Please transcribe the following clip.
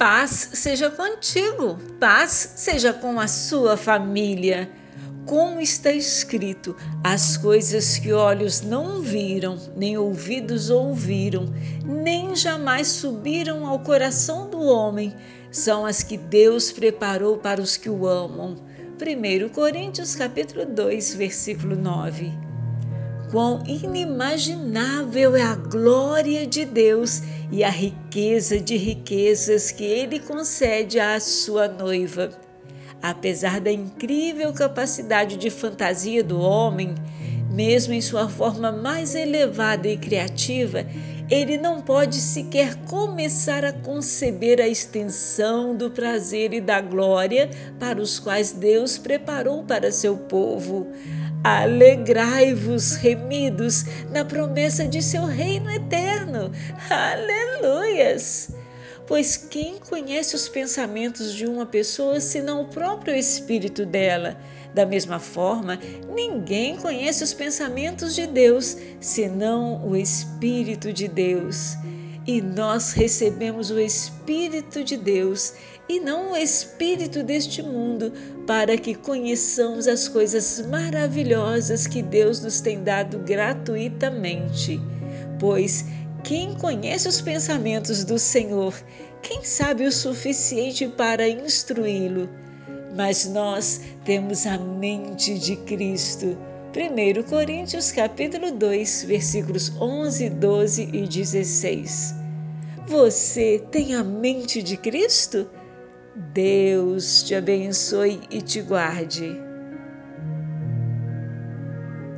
Paz seja contigo, paz seja com a sua família. Como está escrito, as coisas que olhos não viram, nem ouvidos ouviram, nem jamais subiram ao coração do homem, são as que Deus preparou para os que o amam. 1 Coríntios capítulo 2, versículo 9. Quão inimaginável é a glória de Deus e a riqueza de riquezas que ele concede à sua noiva. Apesar da incrível capacidade de fantasia do homem, mesmo em sua forma mais elevada e criativa, ele não pode sequer começar a conceber a extensão do prazer e da glória para os quais Deus preparou para seu povo. Alegrai-vos, remidos, na promessa de seu reino eterno. Aleluias! Pois quem conhece os pensamentos de uma pessoa senão o próprio espírito dela? Da mesma forma, ninguém conhece os pensamentos de Deus senão o Espírito de Deus. E nós recebemos o Espírito de Deus e não o Espírito deste mundo, para que conheçamos as coisas maravilhosas que Deus nos tem dado gratuitamente. Pois quem conhece os pensamentos do Senhor, quem sabe o suficiente para instruí-lo? Mas nós temos a mente de Cristo. 1 Coríntios capítulo 2, versículos 11, 12 e 16. Você tem a mente de Cristo? Deus te abençoe e te guarde.